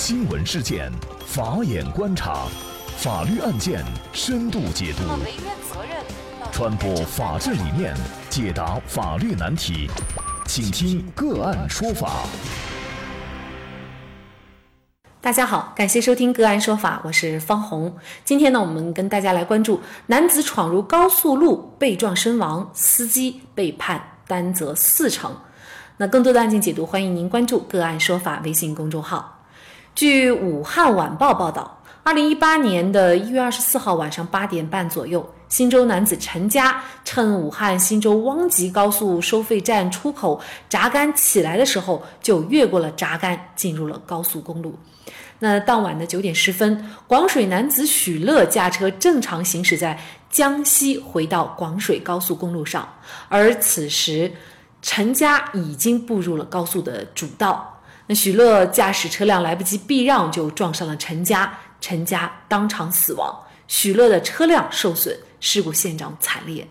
新闻事件，法眼观察，法律案件深度解读，传播法治理念，解答法律难题，请听个案说法。大家好，感谢收听个案说法，我是方红。今天呢，我们跟大家来关注男子闯入高速路被撞身亡，司机被判担责四成。那更多的案件解读，欢迎您关注个案说法微信公众号。据武汉晚报报道，二零一八年的一月二十四号晚上八点半左右，新州男子陈佳趁武汉新州汪集高速收费站出口闸杆起来的时候，就越过了闸杆，进入了高速公路。那当晚的九点十分，广水男子许乐驾车正常行驶在江西回到广水高速公路上，而此时陈佳已经步入了高速的主道。那许乐驾驶车辆来不及避让，就撞上了陈家，陈家当场死亡，许乐的车辆受损，事故现场惨烈。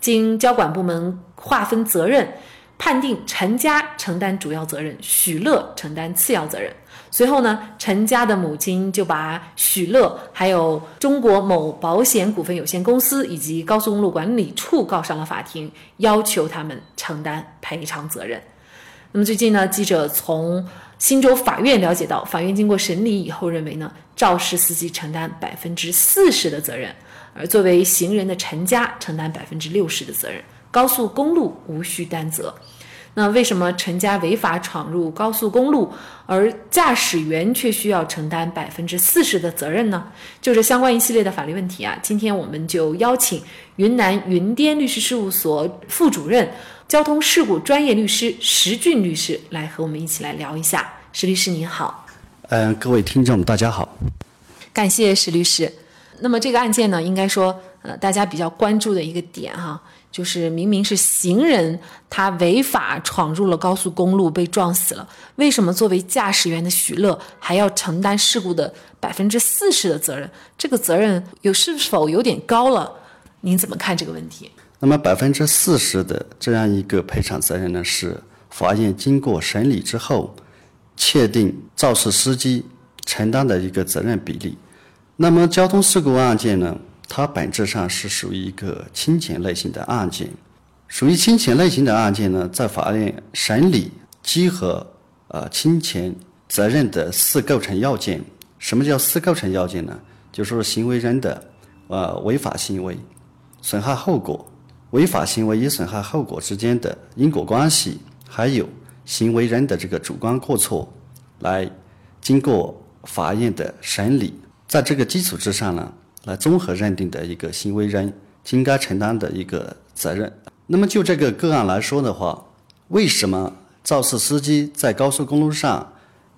经交管部门划分责任，判定陈家承担主要责任，许乐承担次要责任。随后呢，陈家的母亲就把许乐、还有中国某保险股份有限公司以及高速公路管理处告上了法庭，要求他们承担赔偿责任。那么最近呢，记者从新州法院了解到，法院经过审理以后认为呢，肇事司机承担百分之四十的责任，而作为行人的陈家承担百分之六十的责任，高速公路无需担责。那为什么陈家违法闯入高速公路，而驾驶员却需要承担百分之四十的责任呢？就这相关一系列的法律问题啊，今天我们就邀请云南云滇律师事务所副主任。交通事故专业律师石俊律师来和我们一起来聊一下。石律师您好，嗯，各位听众大家好，感谢石律师。那么这个案件呢，应该说，呃，大家比较关注的一个点哈，就是明明是行人他违法闯入了高速公路被撞死了，为什么作为驾驶员的许乐还要承担事故的百分之四十的责任？这个责任有是否有点高了？您怎么看这个问题？那么百分之四十的这样一个赔偿责任呢，是法院经过审理之后确定肇事司机承担的一个责任比例。那么交通事故案件呢，它本质上是属于一个侵权类型的案件。属于侵权类型的案件呢，在法院审理集合呃侵权责任的四构成要件。什么叫四构成要件呢？就是行为人的呃违法行为损害后果。违法行为与损害后果之间的因果关系，还有行为人的这个主观过错，来经过法院的审理，在这个基础之上呢，来综合认定的一个行为人应该承担的一个责任。那么就这个个案来说的话，为什么肇事司机在高速公路上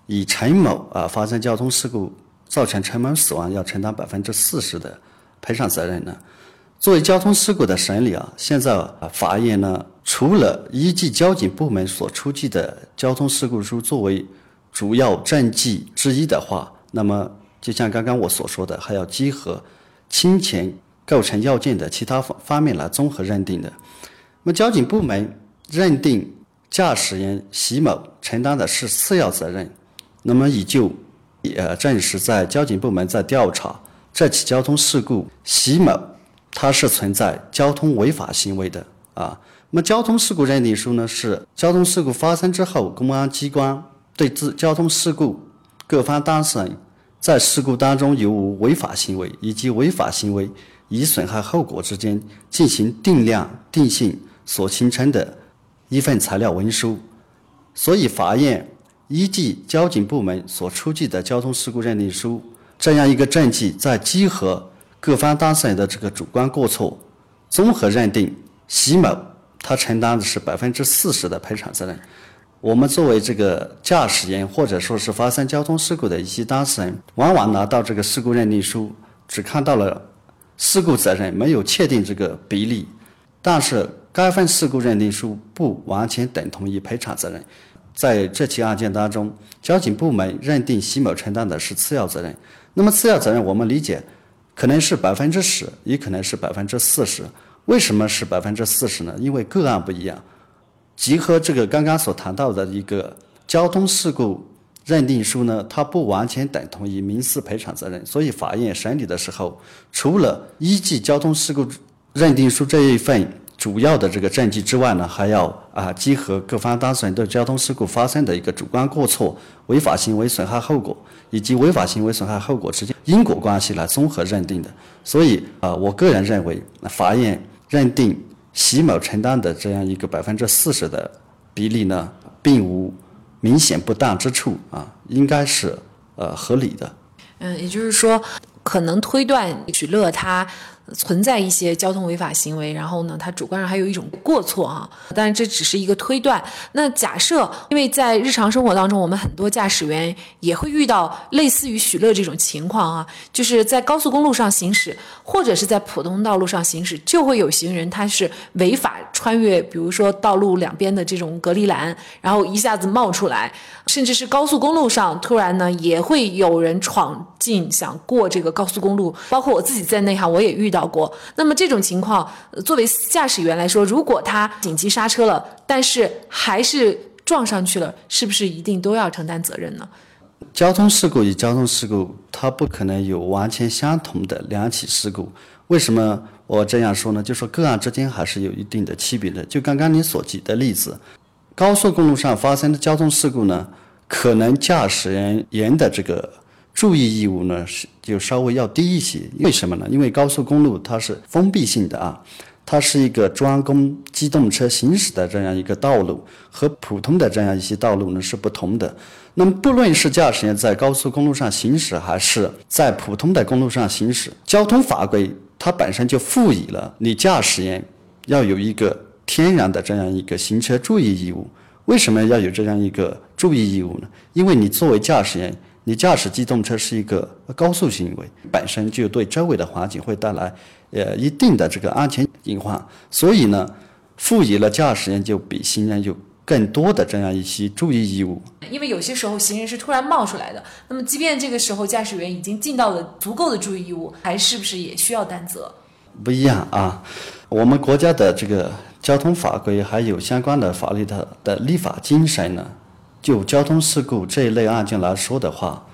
以陈某啊发生交通事故，造成陈某死亡，要承担百分之四十的赔偿责任呢？作为交通事故的审理啊，现在，法院呢，除了依据交警部门所出具的交通事故书作为主要证据之一的话，那么就像刚刚我所说的，还要集合侵权构成要件的其他方方面来综合认定的。那么交警部门认定驾驶员徐某承担的是次要责任，那么也就呃证实在交警部门在调查这起交通事故，徐某。它是存在交通违法行为的啊。那么交通事故认定书呢，是交通事故发生之后，公安机关对自交通事故各方当事人在事故当中有无违法行为，以及违法行为与损害后果之间进行定量定性所形成的一份材料文书。所以，法院依据交警部门所出具的交通事故认定书这样一个证据，在集合。各方当事人的这个主观过错，综合认定徐某他承担的是百分之四十的赔偿责任。我们作为这个驾驶员或者说是发生交通事故的一些当事人，往往拿到这个事故认定书，只看到了事故责任，没有确定这个比例。但是该份事故认定书不完全等同于赔偿责任。在这起案件当中，交警部门认定徐某承担的是次要责任。那么次要责任，我们理解。可能是百分之十，也可能是百分之四十。为什么是百分之四十呢？因为个案不一样。结合这个刚刚所谈到的一个交通事故认定书呢，它不完全等同于民事赔偿责任，所以法院审理的时候，除了依据交通事故认定书这一份主要的这个证据之外呢，还要啊结合各方当事人对交通事故发生的一个主观过错、违法行为损害后果以及违法行为损害后果之间因果关系来综合认定的。所以啊，我个人认为，法院认定习某承担的这样一个百分之四十的比例呢，并无。明显不当之处啊，应该是呃合理的。嗯，也就是说，可能推断许乐他。存在一些交通违法行为，然后呢，他主观上还有一种过错啊，但是这只是一个推断。那假设，因为在日常生活当中，我们很多驾驶员也会遇到类似于许乐这种情况啊，就是在高速公路上行驶，或者是在普通道路上行驶，就会有行人他是违法穿越，比如说道路两边的这种隔离栏，然后一下子冒出来，甚至是高速公路上突然呢也会有人闯进想过这个高速公路，包括我自己在内哈，我也遇到。到过，那么这种情况，作为驾驶员来说，如果他紧急刹车了，但是还是撞上去了，是不是一定都要承担责任呢？交通事故与交通事故，它不可能有完全相同的两起事故。为什么我这样说呢？就说个案之间还是有一定的区别的。就刚刚你所举的例子，高速公路上发生的交通事故呢，可能驾驶人员的这个。注意义务呢是就稍微要低一些，为什么呢？因为高速公路它是封闭性的啊，它是一个专供机动车行驶的这样一个道路，和普通的这样一些道路呢是不同的。那么不论是驾驶员在高速公路上行驶，还是在普通的公路上行驶，交通法规它本身就赋予了你驾驶员要有一个天然的这样一个行车注意义务。为什么要有这样一个注意义务呢？因为你作为驾驶员。你驾驶机动车是一个高速行为，本身就对周围的环境会带来呃一定的这个安全隐患，所以呢，赋予了驾驶员就比行人有更多的这样一些注意义务。因为有些时候行人是突然冒出来的，那么即便这个时候驾驶员已经尽到了足够的注意义务，还是不是也需要担责？不一样啊，我们国家的这个交通法规还有相关的法律的的立法精神呢。就交通事故这一类案件来说的话，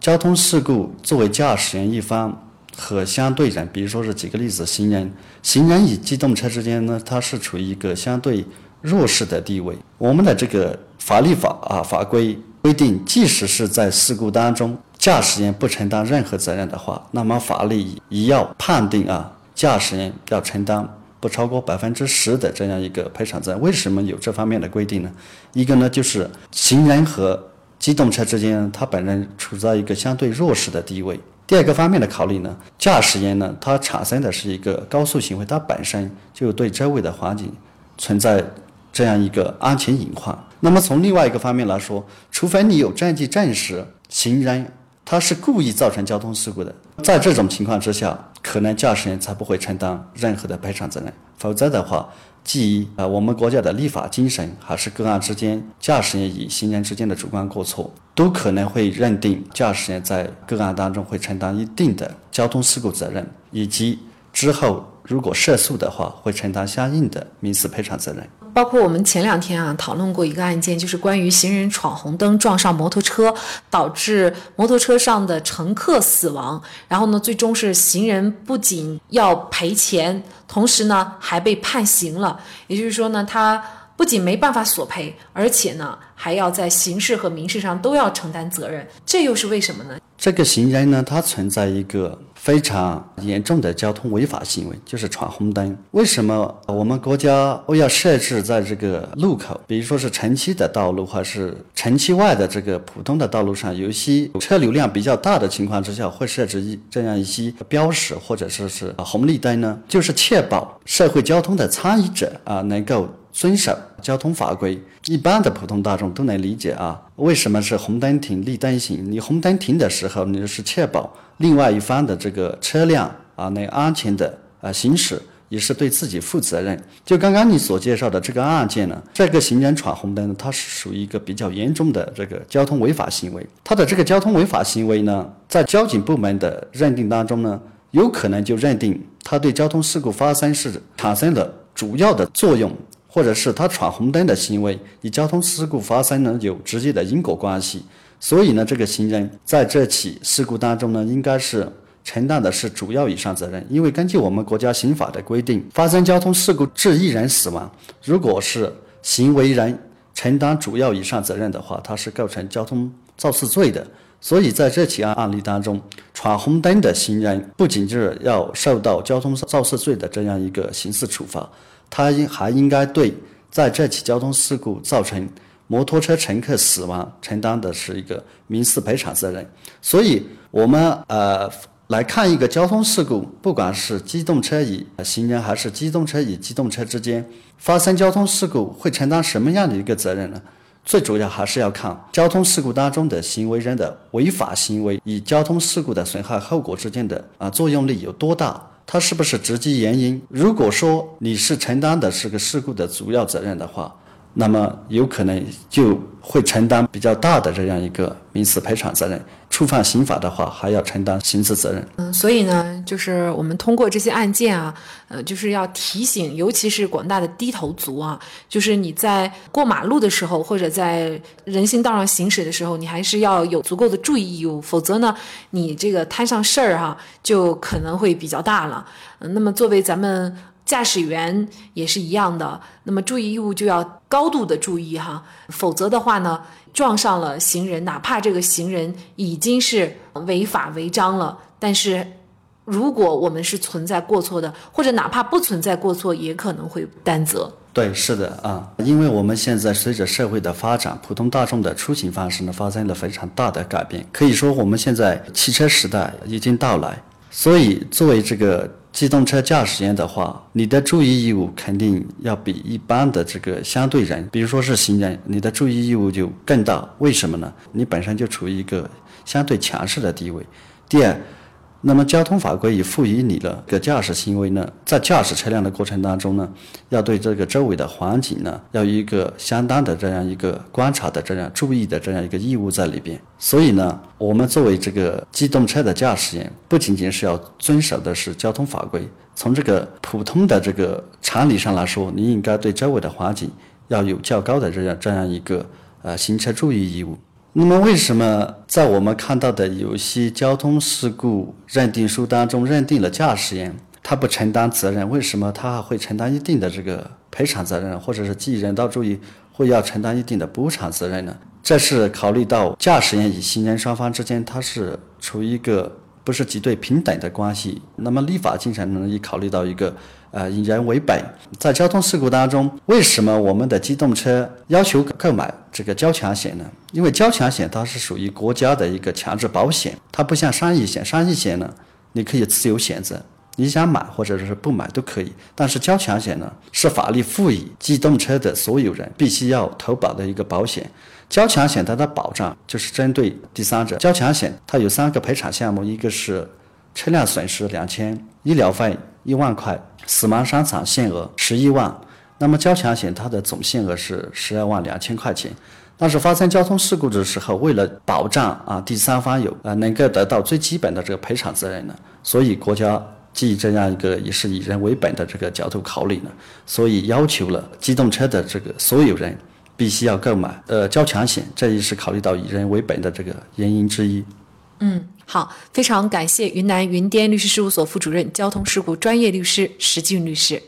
交通事故作为驾驶员一方和相对人，比如说是举个例子，行人，行人与机动车之间呢，它是处于一个相对弱势的地位。我们的这个法律法啊法规规定，即使是在事故当中，驾驶员不承担任何责任的话，那么法律也要判定啊，驾驶员要承担。不超过百分之十的这样一个赔偿责任，为什么有这方面的规定呢？一个呢，就是行人和机动车之间，他本人处在一个相对弱势的地位。第二个方面的考虑呢，驾驶员呢，他产生的是一个高速行为，他本身就对周围的环境存在这样一个安全隐患。那么从另外一个方面来说，除非你有证据证实行人他是故意造成交通事故的，在这种情况之下。可能驾驶员才不会承担任何的赔偿责任，否则的话，基于啊我们国家的立法精神，还是个案之间驾驶员与行人之间的主观过错，都可能会认定驾驶员在个案当中会承担一定的交通事故责任，以及之后如果涉诉的话，会承担相应的民事赔偿责任。包括我们前两天啊讨论过一个案件，就是关于行人闯红灯撞上摩托车，导致摩托车上的乘客死亡。然后呢，最终是行人不仅要赔钱，同时呢还被判刑了。也就是说呢，他不仅没办法索赔，而且呢还要在刑事和民事上都要承担责任。这又是为什么呢？这个行人呢，他存在一个。非常严重的交通违法行为就是闯红灯。为什么我们国家我要设置在这个路口，比如说是城区的道路，还是城区外的这个普通的道路上，有些车流量比较大的情况之下，会设置一这样一些标识或者说是红绿灯呢？就是确保社会交通的参与者啊能够遵守交通法规。一般的普通大众都能理解啊，为什么是红灯停，绿灯行？你红灯停的时候，你就是确保。另外一方的这个车辆啊，能安全的啊行驶，也是对自己负责任。就刚刚你所介绍的这个案件呢，这个行人闯红灯，它是属于一个比较严重的这个交通违法行为。他的这个交通违法行为呢，在交警部门的认定当中呢，有可能就认定他对交通事故发生是产生了主要的作用或者是他闯红灯的行为与交通事故发生呢有直接的因果关系，所以呢，这个行人在这起事故当中呢，应该是承担的是主要以上责任。因为根据我们国家刑法的规定，发生交通事故致一人死亡，如果是行为人承担主要以上责任的话，他是构成交通肇事罪的。所以在这起案案例当中，闯红灯的行人不仅是要受到交通肇事罪的这样一个刑事处罚。他应还应该对在这起交通事故造成摩托车乘客死亡承担的是一个民事赔偿责任。所以，我们呃来看一个交通事故，不管是机动车与行人，还是机动车与机动车之间发生交通事故，会承担什么样的一个责任呢？最主要还是要看交通事故当中的行为人的违法行为与交通事故的损害后果之间的啊作用力有多大。他是不是直接原因？如果说你是承担的是个事故的主要责任的话，那么有可能就会承担比较大的这样一个民事赔偿责任。触犯刑法的话，还要承担刑事责任。嗯，所以呢，就是我们通过这些案件啊，呃，就是要提醒，尤其是广大的低头族啊，就是你在过马路的时候，或者在人行道上行驶的时候，你还是要有足够的注意义务，否则呢，你这个摊上事儿哈，就可能会比较大了。嗯，那么作为咱们驾驶员也是一样的，那么注意义务就要高度的注意哈，否则的话呢。撞上了行人，哪怕这个行人已经是违法违章了，但是如果我们是存在过错的，或者哪怕不存在过错，也可能会担责。对，是的啊，因为我们现在随着社会的发展，普通大众的出行方式呢发生了非常大的改变，可以说我们现在汽车时代已经到来，所以作为这个。机动车驾驶员的话，你的注意义务肯定要比一般的这个相对人，比如说是行人，你的注意义务就更大。为什么呢？你本身就处于一个相对强势的地位。第二。那么交通法规也赋予你了个驾驶行为呢，在驾驶车辆的过程当中呢，要对这个周围的环境呢，要有一个相当的这样一个观察的这样注意的这样一个义务在里边。所以呢，我们作为这个机动车的驾驶员，不仅仅是要遵守的是交通法规，从这个普通的这个常理上来说，你应该对周围的环境要有较高的这样这样一个呃行车注意义务。那么，为什么在我们看到的有些交通事故认定书当中认定了驾驶员他不承担责任？为什么他还会承担一定的这个赔偿责任，或者是记人道主义会要承担一定的补偿责任呢？这是考虑到驾驶员与行人双方之间他是处于一个不是极对平等的关系。那么，立法精神呢也考虑到一个。呃，以人为本，在交通事故当中，为什么我们的机动车要求购买这个交强险呢？因为交强险它是属于国家的一个强制保险，它不像商业险，商业险呢，你可以自由选择，你想买或者是不买都可以。但是交强险呢，是法律赋予机动车的所有人必须要投保的一个保险。交强险它的保障就是针对第三者，交强险它有三个赔偿项目，一个是车辆损失两千，医疗费一万块。死亡伤残限额十一万，那么交强险它的总限额是十二万两千块钱。但是发生交通事故的时候，为了保障啊第三方有啊能够得到最基本的这个赔偿责任呢，所以国家基于这样一个也是以人为本的这个角度考虑呢，所以要求了机动车的这个所有人必须要购买呃交强险，这也是考虑到以人为本的这个原因之一。嗯。好，非常感谢云南云巅律师事务所副主任、交通事故专业律师石俊律师。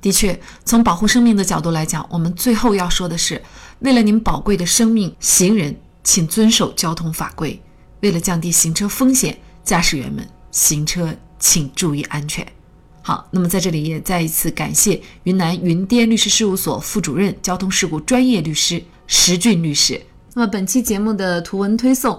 的确，从保护生命的角度来讲，我们最后要说的是，为了您宝贵的生命，行人请遵守交通法规。为了降低行车风险，驾驶员们行车请注意安全。好，那么在这里也再一次感谢云南云滇律师事务所副主任、交通事故专业律师石俊律师。那么本期节目的图文推送。